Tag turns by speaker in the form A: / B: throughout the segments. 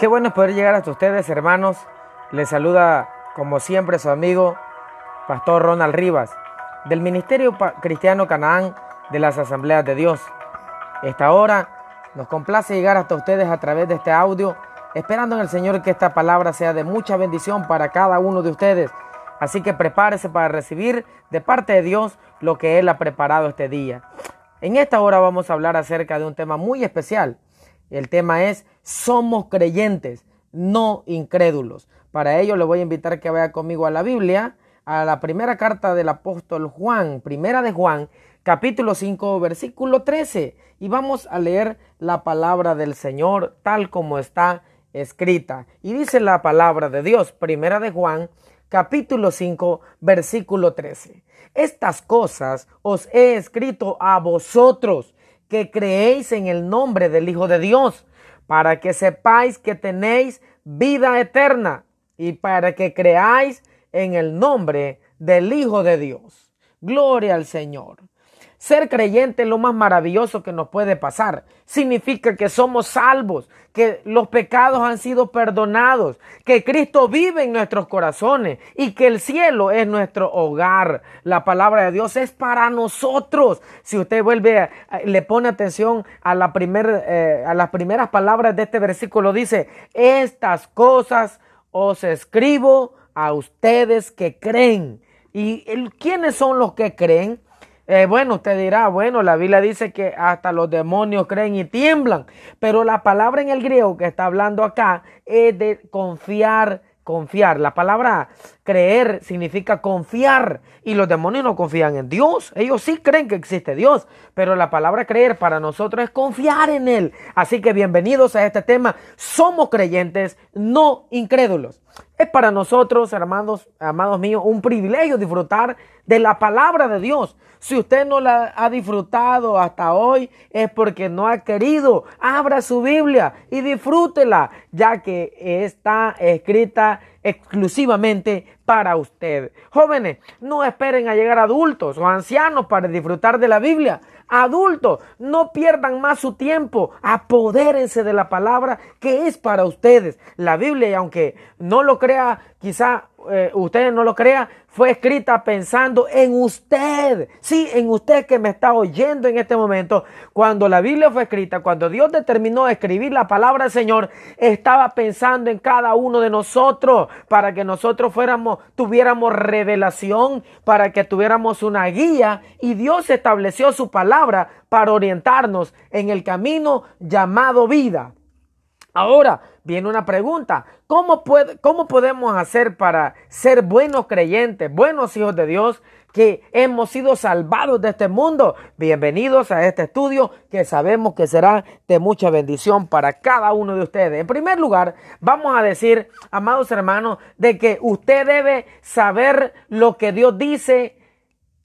A: Qué bueno poder llegar hasta ustedes, hermanos. Les saluda, como siempre, su amigo, Pastor Ronald Rivas, del Ministerio Cristiano Canaán de las Asambleas de Dios. Esta hora nos complace llegar hasta ustedes a través de este audio, esperando en el Señor que esta palabra sea de mucha bendición para cada uno de ustedes. Así que prepárese para recibir de parte de Dios lo que Él ha preparado este día. En esta hora vamos a hablar acerca de un tema muy especial. El tema es somos creyentes, no incrédulos. Para ello le voy a invitar que vaya conmigo a la Biblia, a la primera carta del apóstol Juan, primera de Juan, capítulo 5, versículo 13. Y vamos a leer la palabra del Señor tal como está escrita. Y dice la palabra de Dios, primera de Juan, capítulo 5, versículo 13. Estas cosas os he escrito a vosotros que creéis en el nombre del Hijo de Dios, para que sepáis que tenéis vida eterna y para que creáis en el nombre del Hijo de Dios. Gloria al Señor. Ser creyente es lo más maravilloso que nos puede pasar. Significa que somos salvos, que los pecados han sido perdonados, que Cristo vive en nuestros corazones y que el cielo es nuestro hogar. La palabra de Dios es para nosotros. Si usted vuelve, le pone atención a, la eh, a las primeras palabras de este versículo, dice, estas cosas os escribo a ustedes que creen. ¿Y quiénes son los que creen? Eh, bueno, usted dirá, bueno, la Biblia dice que hasta los demonios creen y tiemblan, pero la palabra en el griego que está hablando acá es de confiar confiar. La palabra creer significa confiar y los demonios no confían en Dios. Ellos sí creen que existe Dios, pero la palabra creer para nosotros es confiar en Él. Así que bienvenidos a este tema. Somos creyentes, no incrédulos. Es para nosotros, hermanos, amados míos, un privilegio disfrutar de la palabra de Dios. Si usted no la ha disfrutado hasta hoy, es porque no ha querido. Abra su Biblia y disfrútela, ya que está escrita exclusivamente para usted. Jóvenes, no esperen a llegar adultos o ancianos para disfrutar de la Biblia. Adultos, no pierdan más su tiempo, apodérense de la palabra que es para ustedes. La Biblia, y aunque no lo crea, quizá eh, ustedes no lo crean, fue escrita pensando en usted. Sí, en usted que me está oyendo en este momento. Cuando la Biblia fue escrita, cuando Dios determinó escribir la palabra del Señor, estaba pensando en cada uno de nosotros para que nosotros fuéramos, tuviéramos revelación, para que tuviéramos una guía y Dios estableció su palabra para orientarnos en el camino llamado vida. Ahora viene una pregunta. ¿Cómo, puede, ¿Cómo podemos hacer para ser buenos creyentes, buenos hijos de Dios, que hemos sido salvados de este mundo? Bienvenidos a este estudio que sabemos que será de mucha bendición para cada uno de ustedes. En primer lugar, vamos a decir, amados hermanos, de que usted debe saber lo que Dios dice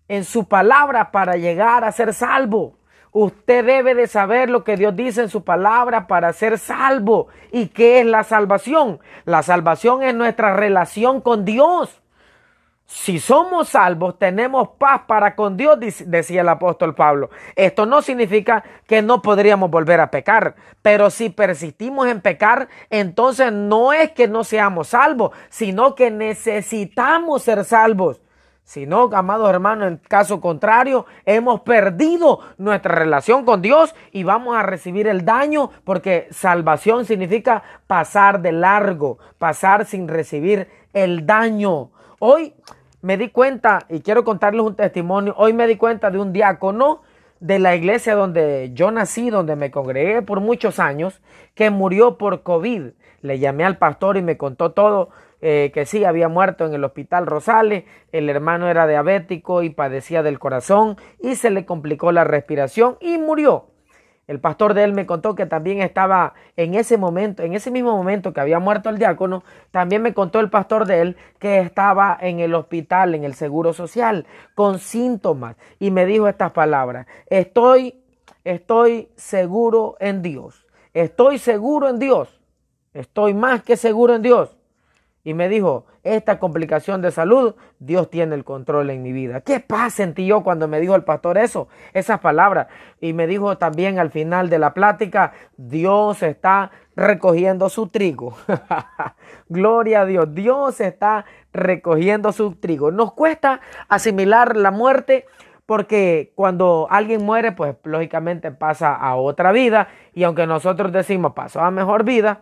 A: en su palabra para llegar a ser salvo. Usted debe de saber lo que Dios dice en su palabra para ser salvo. ¿Y qué es la salvación? La salvación es nuestra relación con Dios. Si somos salvos, tenemos paz para con Dios, decía el apóstol Pablo. Esto no significa que no podríamos volver a pecar, pero si persistimos en pecar, entonces no es que no seamos salvos, sino que necesitamos ser salvos. Si no, amados hermanos, en caso contrario, hemos perdido nuestra relación con Dios y vamos a recibir el daño porque salvación significa pasar de largo, pasar sin recibir el daño. Hoy me di cuenta, y quiero contarles un testimonio, hoy me di cuenta de un diácono de la iglesia donde yo nací, donde me congregué por muchos años, que murió por COVID. Le llamé al pastor y me contó todo eh, que sí había muerto en el hospital Rosales, el hermano era diabético y padecía del corazón y se le complicó la respiración y murió. El pastor de él me contó que también estaba en ese momento, en ese mismo momento que había muerto el diácono, también me contó el pastor de él que estaba en el hospital, en el seguro social, con síntomas y me dijo estas palabras, estoy, estoy seguro en Dios, estoy seguro en Dios, estoy más que seguro en Dios y me dijo, esta complicación de salud, Dios tiene el control en mi vida. ¿Qué paz sentí yo cuando me dijo el pastor eso? Esas palabras. Y me dijo también al final de la plática, Dios está recogiendo su trigo. Gloria a Dios, Dios está recogiendo su trigo. Nos cuesta asimilar la muerte porque cuando alguien muere, pues lógicamente pasa a otra vida y aunque nosotros decimos pasó a mejor vida,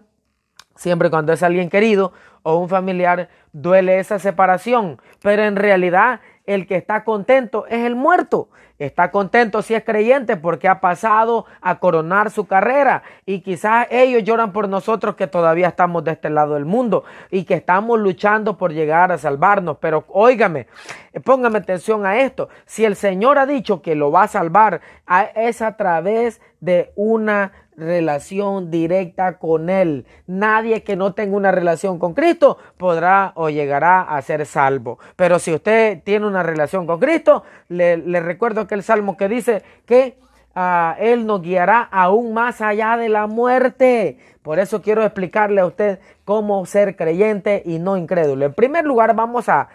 A: siempre cuando es alguien querido o un familiar, duele esa separación, pero en realidad el que está contento es el muerto. Está contento si es creyente porque ha pasado a coronar su carrera y quizás ellos lloran por nosotros que todavía estamos de este lado del mundo y que estamos luchando por llegar a salvarnos. Pero óigame, póngame atención a esto. Si el Señor ha dicho que lo va a salvar, es a través de una relación directa con Él. Nadie que no tenga una relación con Cristo podrá o llegará a ser salvo. Pero si usted tiene una relación con Cristo, le, recuerdo que el Salmo que dice que ah, Él nos guiará aún más allá de la muerte. Por eso quiero explicarle a usted cómo ser creyente y no incrédulo. En primer lugar, vamos a,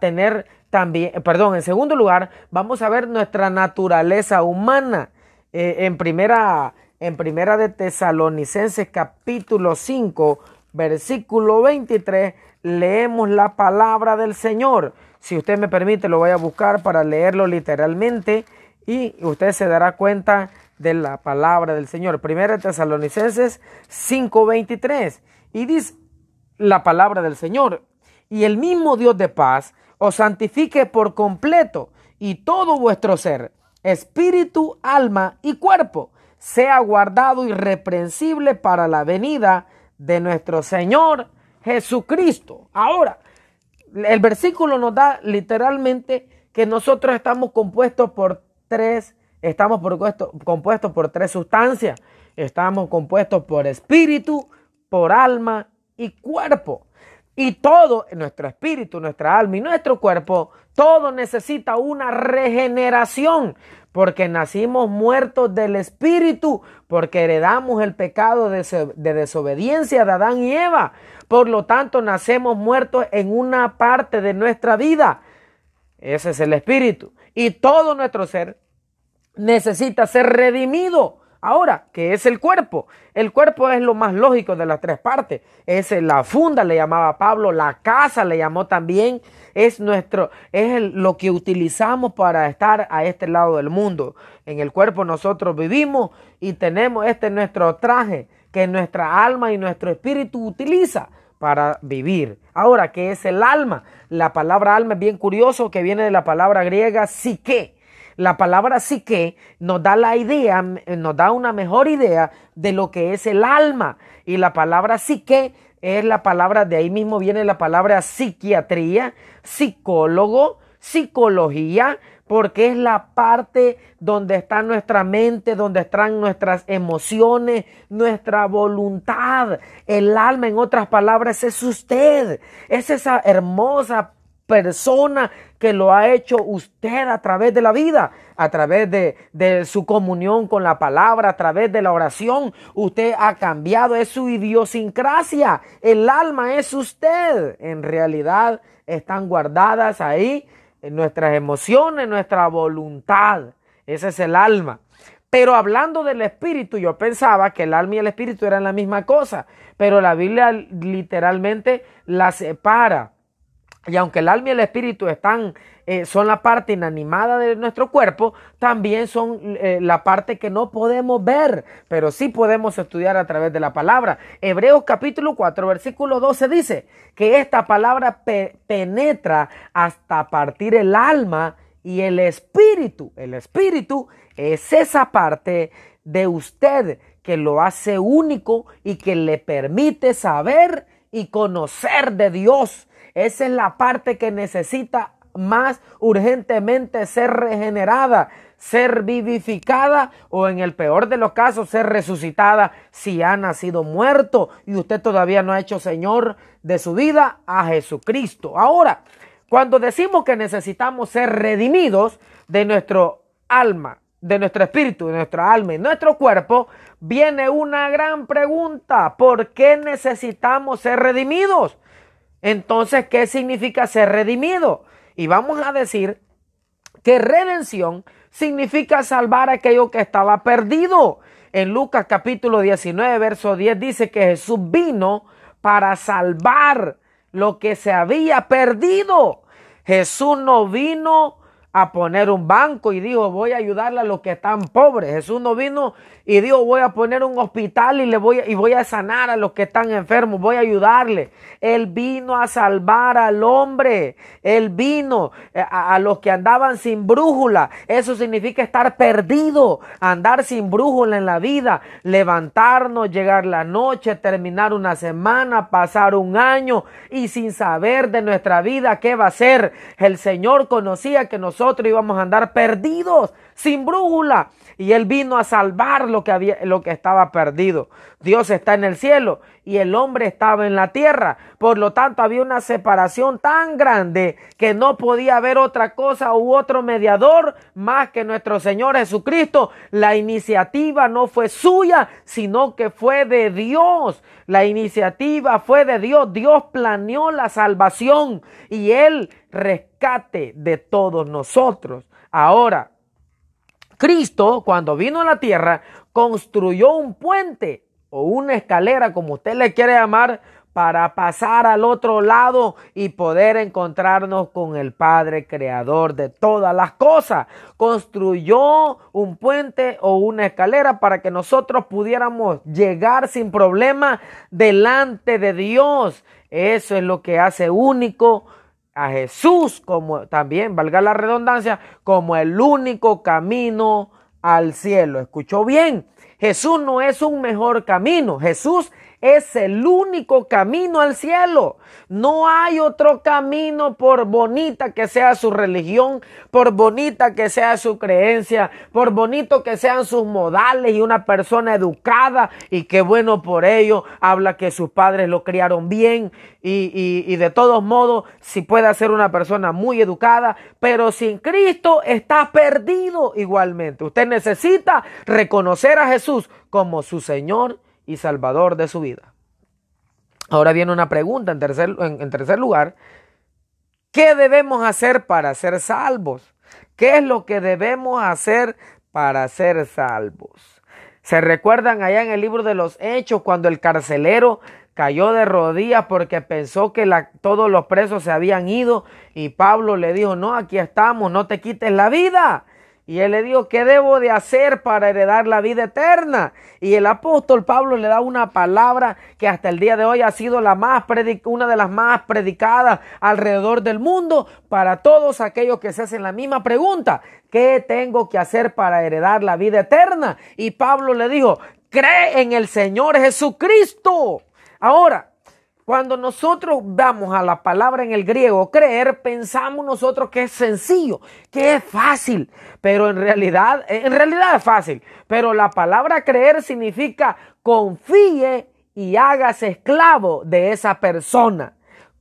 A: tener también, perdón, en segundo lugar, vamos a ver nuestra naturaleza humana. Eh, en primera en Primera de Tesalonicenses capítulo 5, versículo 23, leemos la palabra del Señor. Si usted me permite, lo voy a buscar para leerlo literalmente y usted se dará cuenta de la palabra del Señor. Primera de Tesalonicenses 5:23 y dice la palabra del Señor, y el mismo Dios de paz os santifique por completo y todo vuestro ser, espíritu, alma y cuerpo sea guardado irreprensible para la venida de nuestro Señor Jesucristo. Ahora, el versículo nos da literalmente que nosotros estamos compuestos por tres, estamos compuestos por tres sustancias. Estamos compuestos por espíritu, por alma y cuerpo. Y todo, nuestro espíritu, nuestra alma y nuestro cuerpo, todo necesita una regeneración porque nacimos muertos del Espíritu, porque heredamos el pecado de, desobediencia de Adán y Eva. Por lo tanto, nacemos muertos en una parte de nuestra vida. Ese es el Espíritu. Y todo nuestro ser necesita ser redimido. Ahora, ¿qué es el cuerpo? El cuerpo es lo más lógico de las tres partes. Es la funda, le llamaba Pablo, la casa le llamó también. Es nuestro, es lo que utilizamos para estar a este lado del mundo. En el cuerpo nosotros vivimos y tenemos este nuestro traje que nuestra alma y nuestro espíritu utiliza para vivir. Ahora, ¿qué es el alma? La palabra alma es bien curioso que viene de la palabra griega psique la palabra psique nos da la idea, nos da una mejor idea de lo que es el alma. Y la palabra psique es la palabra, de ahí mismo viene la palabra psiquiatría, psicólogo, psicología, porque es la parte donde está nuestra mente, donde están nuestras emociones, nuestra voluntad. El alma, en otras palabras, es usted. Es esa hermosa persona que lo ha hecho usted a través de la vida, a través de, su comunión con la palabra, a través de la oración. Usted ha cambiado, es su idiosincrasia. El alma es usted. En realidad están guardadas ahí en nuestras emociones, nuestra voluntad. Ese es el alma. Pero hablando del espíritu, yo pensaba que el alma y el espíritu eran la misma cosa, pero la Biblia literalmente la separa. Y aunque el alma y el espíritu están, eh, son la parte inanimada de nuestro cuerpo, también son eh, la parte que no podemos ver, pero sí podemos estudiar a través de la palabra. Hebreos capítulo 4, versículo 12 dice que esta palabra penetra hasta partir el alma y el espíritu. El espíritu es esa parte de usted que lo hace único y que le permite saber y conocer de Dios esa es la parte que necesita más urgentemente ser regenerada, ser vivificada o en el peor de los casos ser resucitada si ha nacido muerto y usted todavía no ha hecho Señor de su vida a Jesucristo. Ahora, cuando decimos que necesitamos ser redimidos de nuestro alma, de nuestro espíritu, de nuestra alma y nuestro cuerpo, viene una gran pregunta. ¿Por qué necesitamos ser redimidos? Entonces, ¿qué significa ser redimido? Y vamos a decir que redención significa salvar a aquello que estaba perdido. En Lucas capítulo 19, verso 10 dice que Jesús vino para salvar lo que se había perdido. Jesús no vino a poner un banco y dijo, voy a ayudarle a los que están pobres. Jesús no vino y dijo, voy a poner un hospital y le voy y voy a sanar a los que están enfermos, voy a ayudarle. Él vino a salvar al hombre. Él vino eh, a, a los que andaban sin brújula. Eso significa estar perdido, andar sin brújula en la vida, levantarnos, llegar la noche, terminar una semana, pasar un año y sin saber de nuestra vida qué va a ser. El Señor conocía que nosotros íbamos a andar perdidos, sin brújula y él vino a salvar lo que había lo que estaba perdido. Dios está en el cielo y el hombre estaba en la tierra. Por lo tanto, había una separación tan grande que no podía haber otra cosa u otro mediador más que nuestro Señor Jesucristo. La iniciativa no fue suya, sino que fue de Dios. La iniciativa fue de Dios. Dios planeó la salvación y el rescate de todos nosotros. Ahora, Cristo, cuando vino a la tierra, construyó un puente o una escalera, como usted le quiere llamar, para pasar al otro lado y poder encontrarnos con el Padre Creador de todas las cosas. Construyó un puente o una escalera para que nosotros pudiéramos llegar sin problema delante de Dios. Eso es lo que hace único a Jesús como también, valga la redundancia, como el único camino al cielo. ¿Escuchó bien? Jesús no es un mejor camino. Jesús es el único camino al cielo. No hay otro camino por bonita que sea su religión, por bonita que sea su creencia, por bonito que sean sus modales y una persona educada y qué bueno por ello. Habla que sus padres lo criaron bien y, y, y de todos modos si puede ser una persona muy educada, pero sin Cristo está perdido igualmente. Usted necesita reconocer a Jesús como su Señor y salvador de su vida. Ahora viene una pregunta en tercer, en, tercer lugar. ¿Qué debemos hacer para ser salvos? ¿Qué es lo que debemos hacer para ser salvos? ¿Se recuerdan allá en el libro de los Hechos cuando el carcelero cayó de rodillas porque pensó que todos los presos se habían ido y Pablo le dijo, no, aquí estamos, no te quites la vida. Y él le dijo, ¿qué debo de hacer para heredar la vida eterna? Y el apóstol Pablo le da una palabra que hasta el día de hoy ha sido la más una de las más predicadas alrededor del mundo para todos aquellos que se hacen la misma pregunta. ¿Qué tengo que hacer para heredar la vida eterna? Y Pablo le dijo, cree en el Señor Jesucristo. Ahora, cuando nosotros vamos a la palabra en el griego creer, pensamos nosotros que es sencillo, que es fácil, pero en realidad, en realidad es fácil. Pero la palabra creer significa confíe y hágase esclavo de esa persona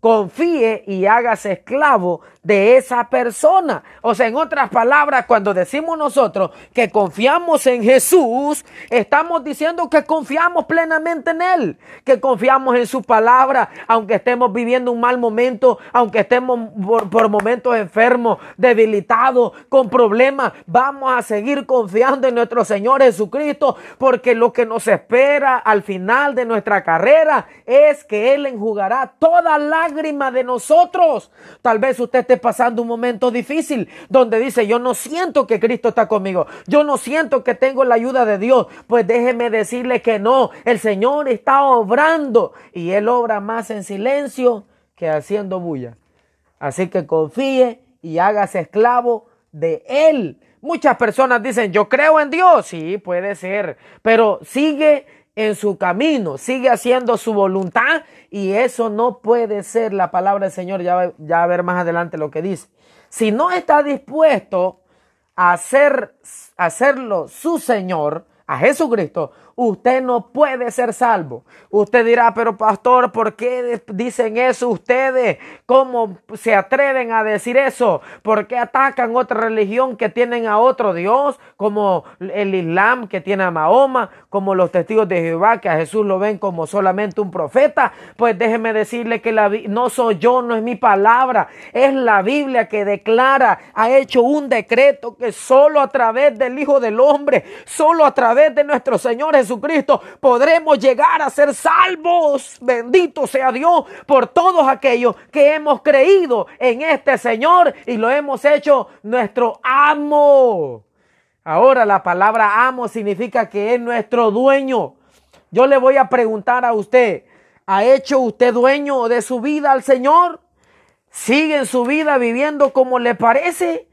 A: confíe y hágase esclavo de esa persona. O sea, en otras palabras, cuando decimos nosotros que confiamos en Jesús, estamos diciendo que confiamos plenamente en Él, que confiamos en su palabra, aunque estemos viviendo un mal momento, aunque estemos por, momentos enfermos, debilitados, con problemas, vamos a seguir confiando en nuestro Señor Jesucristo, porque lo que nos espera al final de nuestra carrera es que Él enjugará toda lágrima de nosotros. Tal vez usted esté pasando un momento difícil donde dice, yo no siento que Cristo está conmigo, yo no siento que tengo la ayuda de Dios. Pues déjeme decirle que no, el Señor está obrando y Él obra más en silencio que haciendo bulla. Así que confíe y hágase esclavo de Él. Muchas personas dicen, yo creo en Dios. Sí, puede ser, pero sigue en su camino, sigue haciendo su voluntad y eso no puede ser la palabra del Señor. Ya, ya a ver más adelante lo que dice. Si no está dispuesto a, hacer, a hacerlo su Señor, a Jesucristo, usted no puede ser salvo. Usted dirá, pero pastor, ¿por qué dicen eso ustedes? ¿Cómo se atreven a decir eso? ¿Por qué atacan otra religión que tienen a otro Dios, como el Islam que tiene a Mahoma, como los testigos de Jehová que a Jesús lo ven como solamente un profeta? Pues déjeme decirle que la, no soy yo, no es mi palabra, es la Biblia que declara, ha hecho un decreto que solo a través del Hijo del Hombre, solo a través de nuestro Señor Jesús, Jesucristo, podremos llegar a ser salvos. Bendito sea Dios por todos aquellos que hemos creído en este Señor y lo hemos hecho nuestro amo. Ahora la palabra amo significa que es nuestro dueño. Yo le voy a preguntar a usted, ¿ha hecho usted dueño de su vida al Señor? ¿Sigue en su vida viviendo como le parece?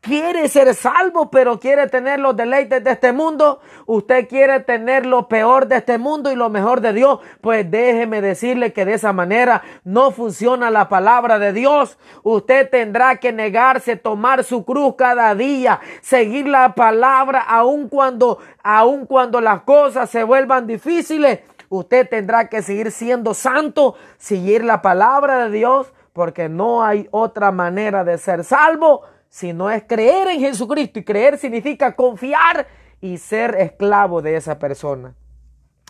A: Quiere ser salvo, pero quiere tener los deleites de este mundo. Usted quiere tener lo peor de este mundo y lo mejor de Dios. Pues déjeme decirle que de esa manera no funciona la palabra de Dios. Usted tendrá que negarse, tomar su cruz cada día, seguir la palabra aun cuando, aun cuando las cosas se vuelvan difíciles. Usted tendrá que seguir siendo santo, seguir la palabra de Dios, porque no hay otra manera de ser salvo sino es creer en Jesucristo. Y creer significa confiar y ser esclavo de esa persona.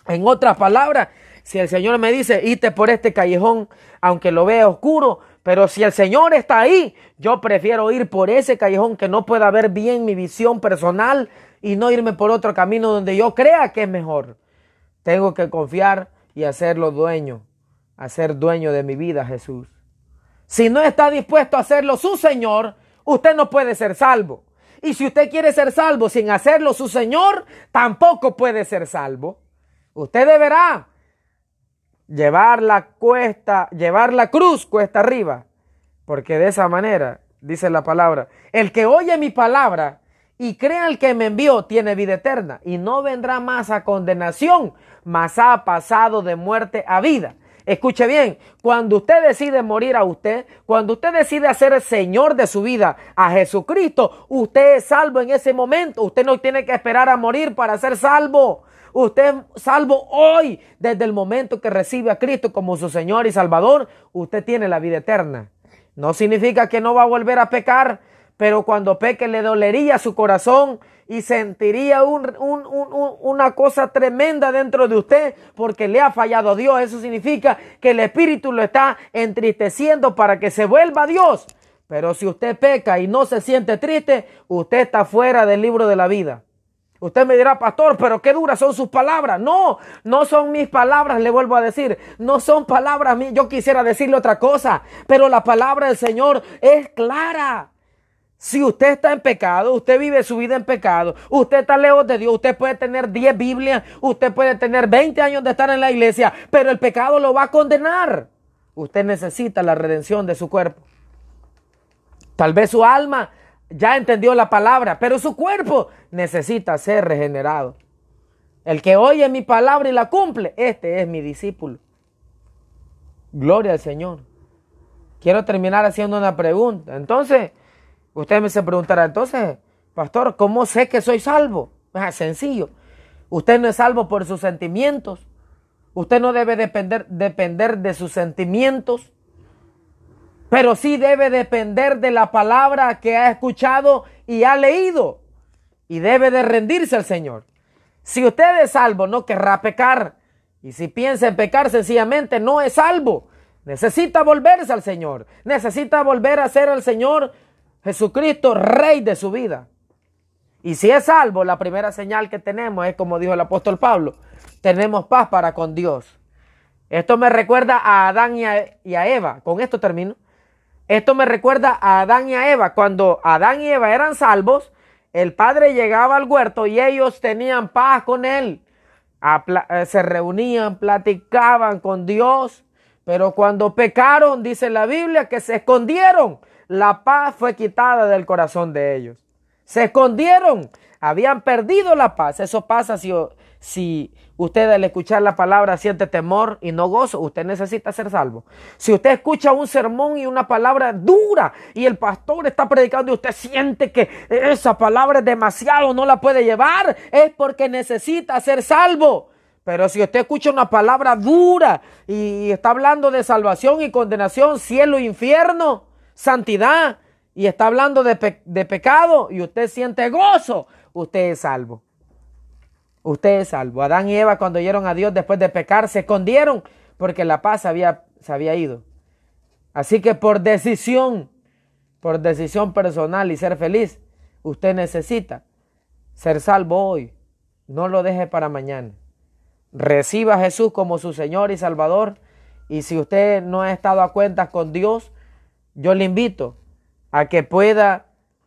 A: En otras palabras, si el Señor me dice, ite por este callejón, aunque lo vea oscuro, pero si el Señor está ahí, yo prefiero ir por ese callejón que no pueda ver bien mi visión personal y no irme por otro camino donde yo crea que es mejor. Tengo que confiar y hacerlo dueño, hacer dueño de mi vida, Jesús. Si no está dispuesto a hacerlo su Señor, usted no puede ser salvo. Y si usted quiere ser salvo sin hacerlo su Señor, tampoco puede ser salvo. Usted deberá llevar la cuesta, llevar la cruz cuesta arriba, porque de esa manera, dice la palabra, el que oye mi palabra y crea el que me envió tiene vida eterna y no vendrá más a condenación, mas ha pasado de muerte a vida. Escuche bien, cuando usted decide morir a usted, cuando usted decide hacer el Señor de su vida a Jesucristo, usted es salvo en ese momento. Usted no tiene que esperar a morir para ser salvo. Usted es salvo hoy, desde el momento que recibe a Cristo como su Señor y Salvador, usted tiene la vida eterna. No significa que no va a volver a pecar, pero cuando peque le dolería su corazón y sentiría una cosa tremenda dentro de usted porque le ha fallado Dios. Eso significa que el Espíritu lo está entristeciendo para que se vuelva a Dios. Pero si usted peca y no se siente triste, usted está fuera del libro de la vida. Usted me dirá, pastor, pero qué duras son sus palabras. No, no son mis palabras, le vuelvo a decir. No son palabras mías. Yo quisiera decirle otra cosa, pero la palabra del Señor es clara. Si usted está en pecado, usted vive su vida en pecado, usted está lejos de Dios, usted puede tener 10 Biblias, usted puede tener 20 años de estar en la iglesia, pero el pecado lo va a condenar. Usted necesita la redención de su cuerpo. Tal vez su alma ya entendió la palabra, pero su cuerpo necesita ser regenerado. El que oye mi palabra y la cumple, este es mi discípulo. Gloria al Señor. Quiero terminar haciendo una pregunta. Entonces, Usted me se preguntará, entonces, pastor, ¿cómo sé que soy salvo? Es sencillo. Usted no es salvo por sus sentimientos. Usted no debe depender, depender de sus sentimientos. Pero sí debe depender de la palabra que ha escuchado y ha leído. Y debe de rendirse al Señor. Si usted es salvo, no querrá pecar. Y si piensa en pecar, sencillamente no es salvo. Necesita volverse al Señor. Necesita volver a ser al Señor Jesucristo, rey de su vida. Y si es salvo, la primera señal que tenemos es como dijo el apóstol Pablo, tenemos paz para con Dios. Esto me recuerda a Adán y a, Eva. Con esto termino. Esto me recuerda a Adán y a Eva. Cuando Adán y Eva eran salvos, el Padre llegaba al huerto y ellos tenían paz con él. Eh, se reunían, platicaban con Dios. Pero cuando pecaron, dice la Biblia, que se escondieron la paz fue quitada del corazón de ellos. Se escondieron. habían perdido la paz. Eso pasa si, si usted al escuchar la palabra siente temor y no gozo, usted necesita ser salvo. Si usted escucha un sermón y una palabra dura y el pastor está predicando y usted siente que esa palabra es demasiado, no la puede llevar, es porque necesita ser salvo. Pero si usted escucha una palabra dura y está hablando de salvación y condenación, cielo e infierno, santidad, y está hablando de, de pecado y usted siente gozo, usted es salvo. Usted es salvo. Adán y Eva cuando oyeron a Dios después de pecar se escondieron porque la paz había, se había ido. Así que por decisión, por decisión personal y ser feliz, usted necesita ser salvo hoy. No lo deje para mañana. Reciba a Jesús como su Señor y Salvador. Y si usted no ha estado a cuentas con Dios, yo le invito a que pueda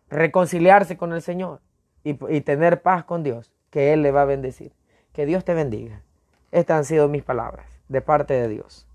A: reconciliarse con el Señor y, y tener paz con Dios que Él le va a bendecir. Que Dios te bendiga. Estas han sido mis palabras de parte de Dios.